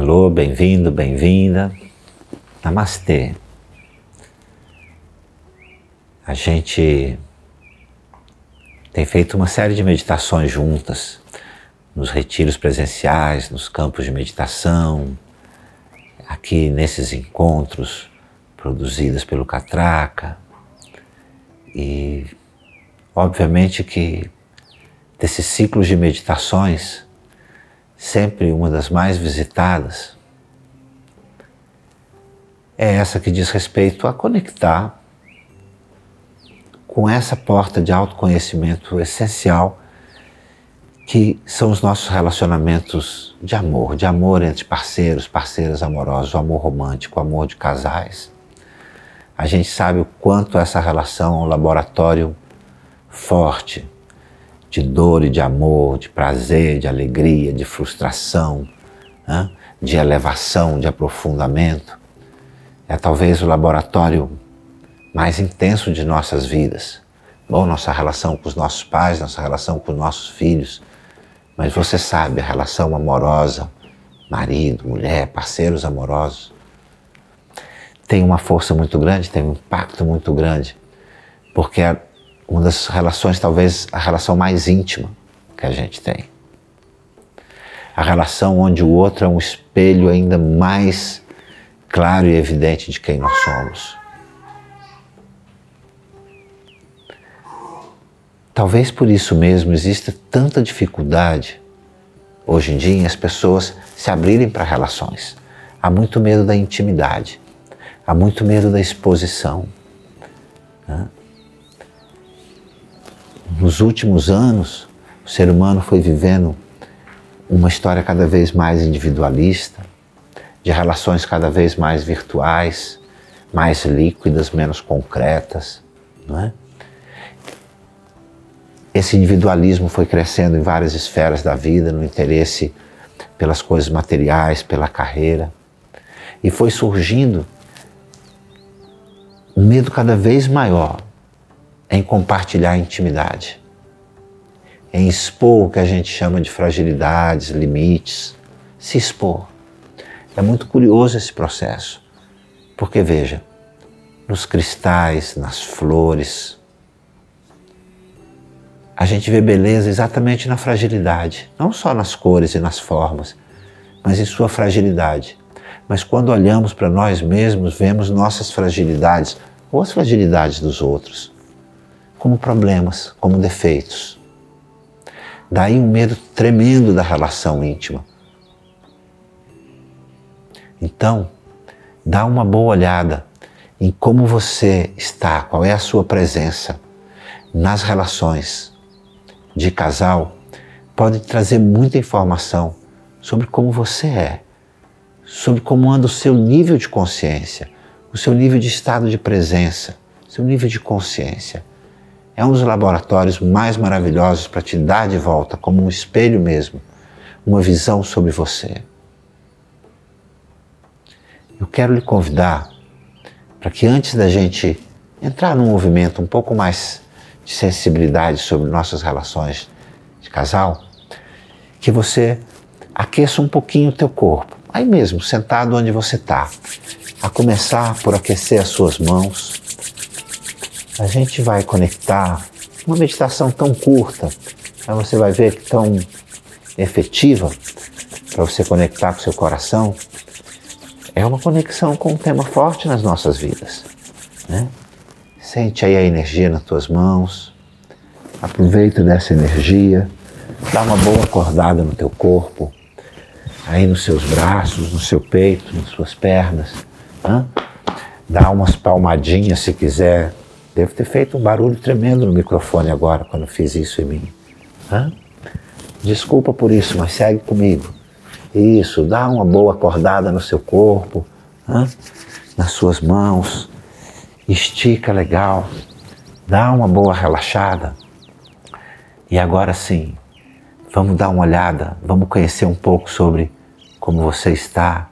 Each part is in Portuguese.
Alô, bem-vindo, bem-vinda. Namastê. A gente tem feito uma série de meditações juntas, nos retiros presenciais, nos campos de meditação, aqui nesses encontros produzidos pelo Catraca. E obviamente que desses ciclos de meditações, sempre uma das mais visitadas é essa que diz respeito a conectar com essa porta de autoconhecimento essencial que são os nossos relacionamentos de amor, de amor entre parceiros, parceiras amorosos, o amor romântico, o amor de casais. A gente sabe o quanto essa relação é um laboratório forte de dor e de amor, de prazer, de alegria, de frustração, né? de elevação, de aprofundamento. É talvez o laboratório mais intenso de nossas vidas. Bom, nossa relação com os nossos pais, nossa relação com os nossos filhos. Mas você sabe, a relação amorosa, marido, mulher, parceiros amorosos, tem uma força muito grande, tem um impacto muito grande, porque uma das relações, talvez a relação mais íntima que a gente tem. A relação onde o outro é um espelho ainda mais claro e evidente de quem nós somos. Talvez por isso mesmo exista tanta dificuldade hoje em dia em as pessoas se abrirem para relações. Há muito medo da intimidade, há muito medo da exposição. Né? Nos últimos anos, o ser humano foi vivendo uma história cada vez mais individualista, de relações cada vez mais virtuais, mais líquidas, menos concretas, não é? Esse individualismo foi crescendo em várias esferas da vida, no interesse pelas coisas materiais, pela carreira, e foi surgindo um medo cada vez maior em compartilhar a intimidade, em expor o que a gente chama de fragilidades, limites, se expor. É muito curioso esse processo, porque veja, nos cristais, nas flores, a gente vê beleza exatamente na fragilidade, não só nas cores e nas formas, mas em sua fragilidade. Mas quando olhamos para nós mesmos, vemos nossas fragilidades ou as fragilidades dos outros como problemas, como defeitos. Daí um medo tremendo da relação íntima. Então, dá uma boa olhada em como você está, qual é a sua presença nas relações de casal, pode trazer muita informação sobre como você é, sobre como anda o seu nível de consciência, o seu nível de estado de presença, seu nível de consciência. É um dos laboratórios mais maravilhosos para te dar de volta, como um espelho mesmo, uma visão sobre você. Eu quero lhe convidar para que antes da gente entrar num movimento um pouco mais de sensibilidade sobre nossas relações de casal, que você aqueça um pouquinho o teu corpo, aí mesmo, sentado onde você está, a começar por aquecer as suas mãos, a gente vai conectar uma meditação tão curta, aí você vai ver que tão efetiva para você conectar com seu coração, é uma conexão com um tema forte nas nossas vidas. Né? Sente aí a energia nas tuas mãos, aproveita dessa energia, dá uma boa acordada no teu corpo, aí nos seus braços, no seu peito, nas suas pernas. Né? Dá umas palmadinhas se quiser Devo ter feito um barulho tremendo no microfone agora quando fiz isso em mim. Hã? Desculpa por isso, mas segue comigo. Isso, dá uma boa acordada no seu corpo, hã? nas suas mãos, estica legal, dá uma boa relaxada. E agora sim, vamos dar uma olhada, vamos conhecer um pouco sobre como você está,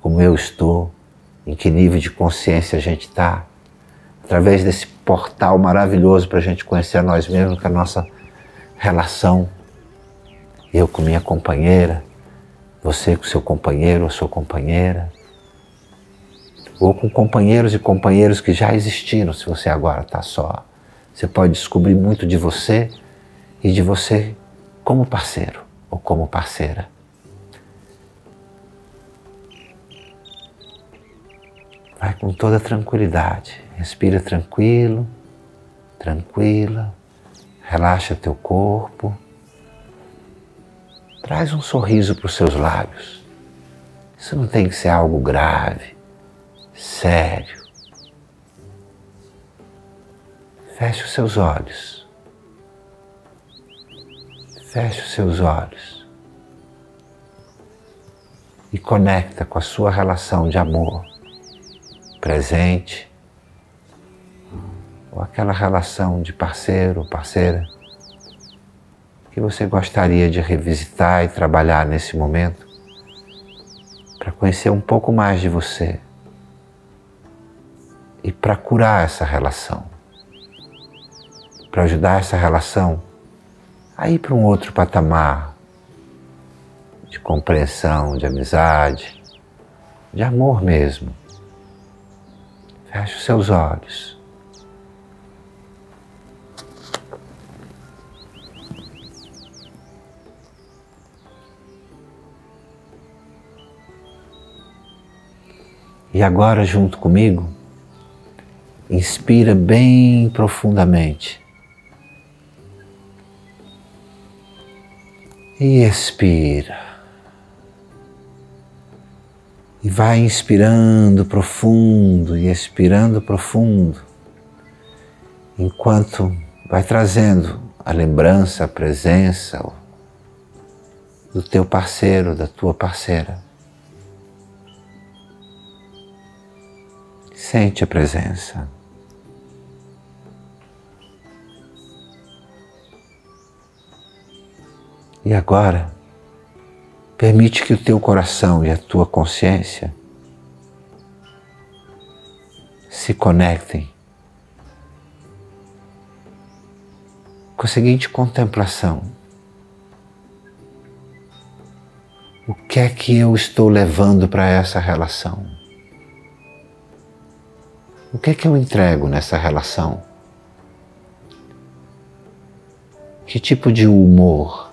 como eu estou, em que nível de consciência a gente está através desse portal maravilhoso para a gente conhecer a nós mesmos, com a nossa relação, eu com minha companheira, Você com seu companheiro ou sua companheira, ou com companheiros e companheiros que já existiram, se você agora está só. Você pode descobrir muito de você e de você como parceiro ou como parceira. Vai com toda tranquilidade. Respira tranquilo, tranquila. Relaxa teu corpo. Traz um sorriso para os seus lábios. Isso não tem que ser algo grave, sério. Feche os seus olhos. Feche os seus olhos. E conecta com a sua relação de amor presente, ou aquela relação de parceiro ou parceira que você gostaria de revisitar e trabalhar nesse momento para conhecer um pouco mais de você e para curar essa relação, para ajudar essa relação a ir para um outro patamar de compreensão, de amizade, de amor mesmo. Feche os seus olhos. E agora, junto comigo, inspira bem profundamente. E expira. E vai inspirando profundo e expirando profundo, enquanto vai trazendo a lembrança, a presença do teu parceiro, da tua parceira. Sente a presença. E agora, Permite que o teu coração e a tua consciência se conectem com a seguinte contemplação: o que é que eu estou levando para essa relação? O que é que eu entrego nessa relação? Que tipo de humor?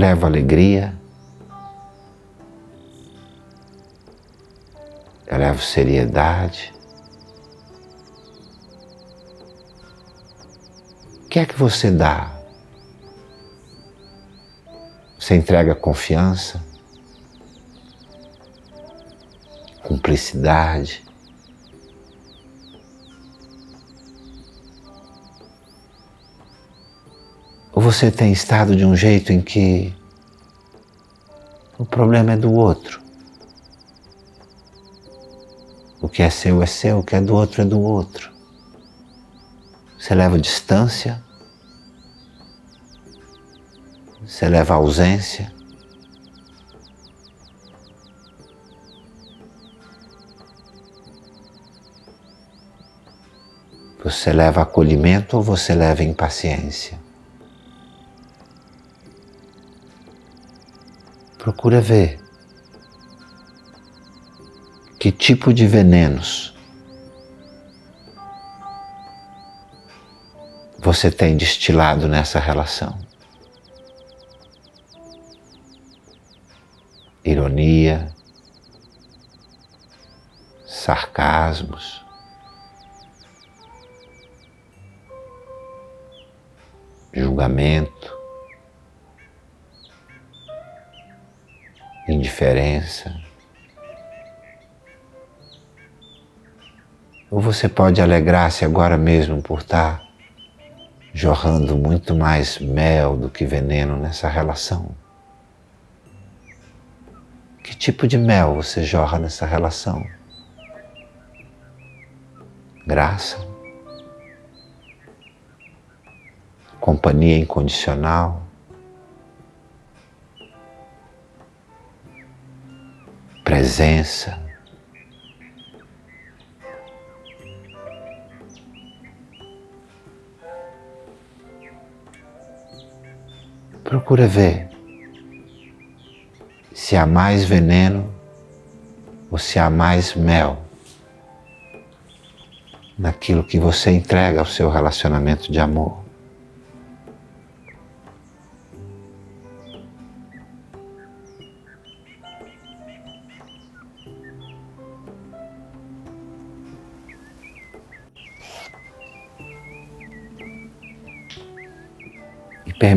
Eu levo alegria, eu levo seriedade. O que é que você dá? Você entrega confiança, cumplicidade, Ou você tem estado de um jeito em que o problema é do outro? O que é seu é seu, o que é do outro é do outro. Você leva distância, você leva ausência. Você leva acolhimento ou você leva impaciência? Procura ver que tipo de venenos você tem destilado nessa relação. Ironia, sarcasmos, julgamento, indiferença. Ou você pode alegrar-se agora mesmo por estar jorrando muito mais mel do que veneno nessa relação. Que tipo de mel você jorra nessa relação? Graça, companhia incondicional, presença. Procura ver se há mais veneno ou se há mais mel naquilo que você entrega ao seu relacionamento de amor.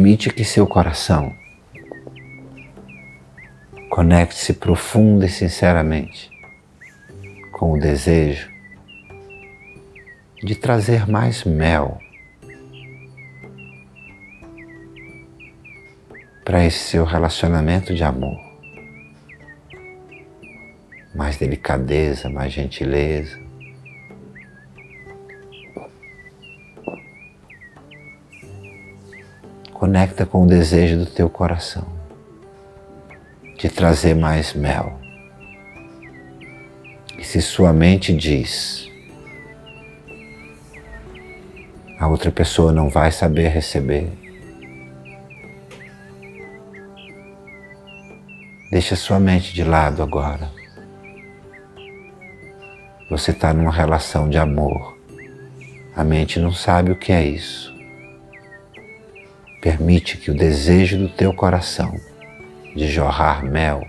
Permite que seu coração conecte-se profunda e sinceramente com o desejo de trazer mais mel para esse seu relacionamento de amor. Mais delicadeza, mais gentileza. Conecta com o desejo do teu coração de trazer mais mel. E se sua mente diz, a outra pessoa não vai saber receber. Deixa sua mente de lado agora. Você está numa relação de amor. A mente não sabe o que é isso. Permite que o desejo do teu coração de jorrar mel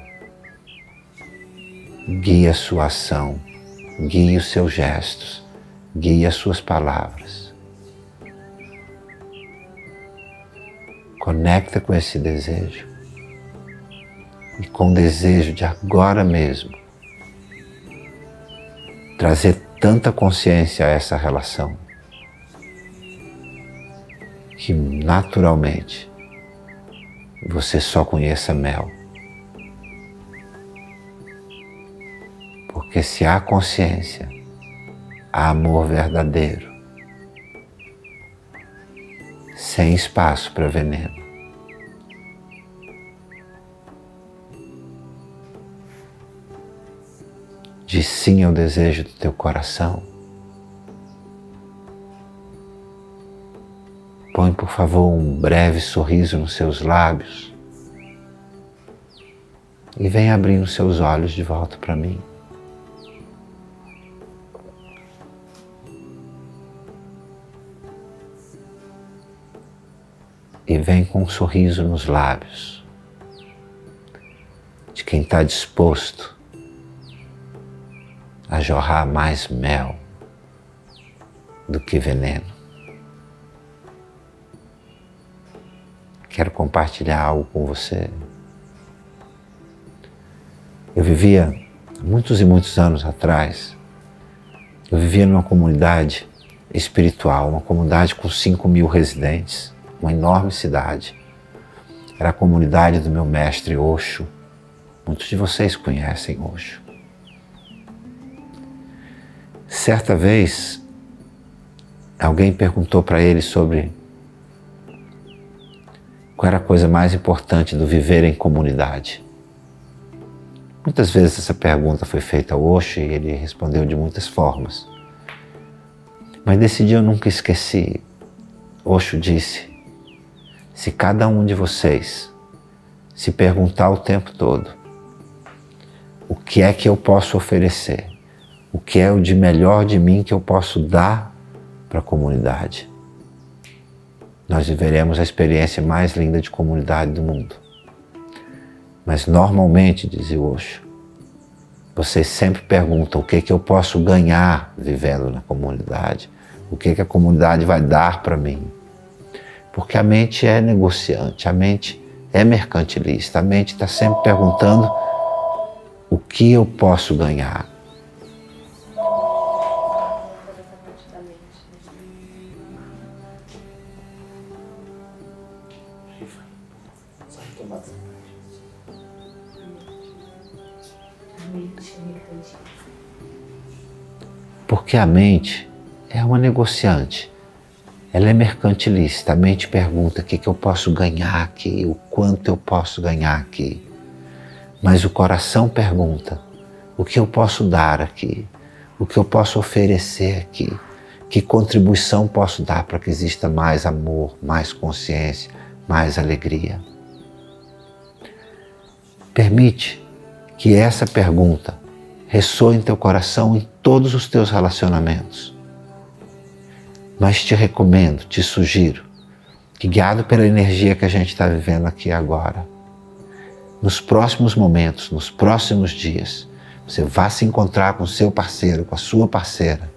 guie a sua ação, guie os seus gestos, guie as suas palavras. Conecta com esse desejo. E com o desejo de agora mesmo trazer tanta consciência a essa relação que naturalmente você só conheça mel. Porque se há consciência, há amor verdadeiro. sem espaço para veneno. Diz sim ao desejo do teu coração. Põe, por favor, um breve sorriso nos seus lábios e vem abrindo seus olhos de volta para mim. e vem com um sorriso nos lábios de quem está disposto a jorrar mais mel do que veneno. Quero compartilhar algo com você. Eu vivia muitos e muitos anos atrás, eu vivia numa comunidade espiritual, uma comunidade com 5 mil residentes uma enorme cidade. Era a comunidade do meu mestre Osho. Muitos de vocês conhecem Osho. Certa vez, alguém perguntou para ele sobre qual era a coisa mais importante do viver em comunidade. Muitas vezes essa pergunta foi feita ao Osho e ele respondeu de muitas formas. Mas desse dia eu nunca esqueci. Osho disse: se cada um de vocês se perguntar o tempo todo: o que é que eu posso oferecer? O que é o de melhor de mim que eu posso dar para a comunidade? Nós viveremos a experiência mais linda de comunidade do mundo. Mas normalmente, dizia Osho, vocês sempre perguntam o que, que eu posso ganhar vivendo na comunidade, o que, que a comunidade vai dar para mim. Porque a mente é negociante, a mente é mercantilista, a mente está sempre perguntando o que eu posso ganhar. Porque a mente é uma negociante. Ela é mercantilista, a mente pergunta o que, que eu posso ganhar aqui, o quanto eu posso ganhar aqui. Mas o coração pergunta o que eu posso dar aqui, o que eu posso oferecer aqui, que contribuição posso dar para que exista mais amor, mais consciência, mais alegria. Permite que essa pergunta ressoe em teu coração em todos os teus relacionamentos. Mas te recomendo, te sugiro, que guiado pela energia que a gente está vivendo aqui agora, nos próximos momentos, nos próximos dias, você vá se encontrar com seu parceiro, com a sua parceira,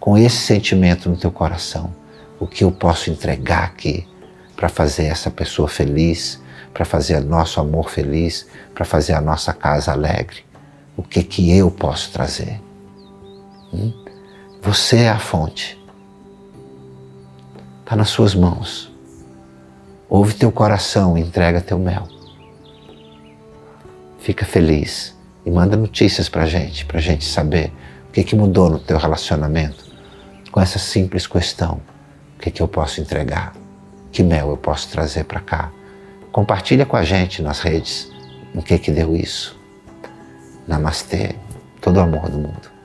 com esse sentimento no teu coração. O que eu posso entregar aqui para fazer essa pessoa feliz, para fazer nosso amor feliz, para fazer a nossa casa alegre? O que que eu posso trazer? Hum? Você é a fonte. Está nas suas mãos. Ouve teu coração e entrega teu mel. Fica feliz e manda notícias para a gente, para gente saber o que, que mudou no teu relacionamento com essa simples questão: o que, que eu posso entregar? Que mel eu posso trazer para cá? Compartilha com a gente nas redes o que, que deu isso. Namastê, todo o amor do mundo.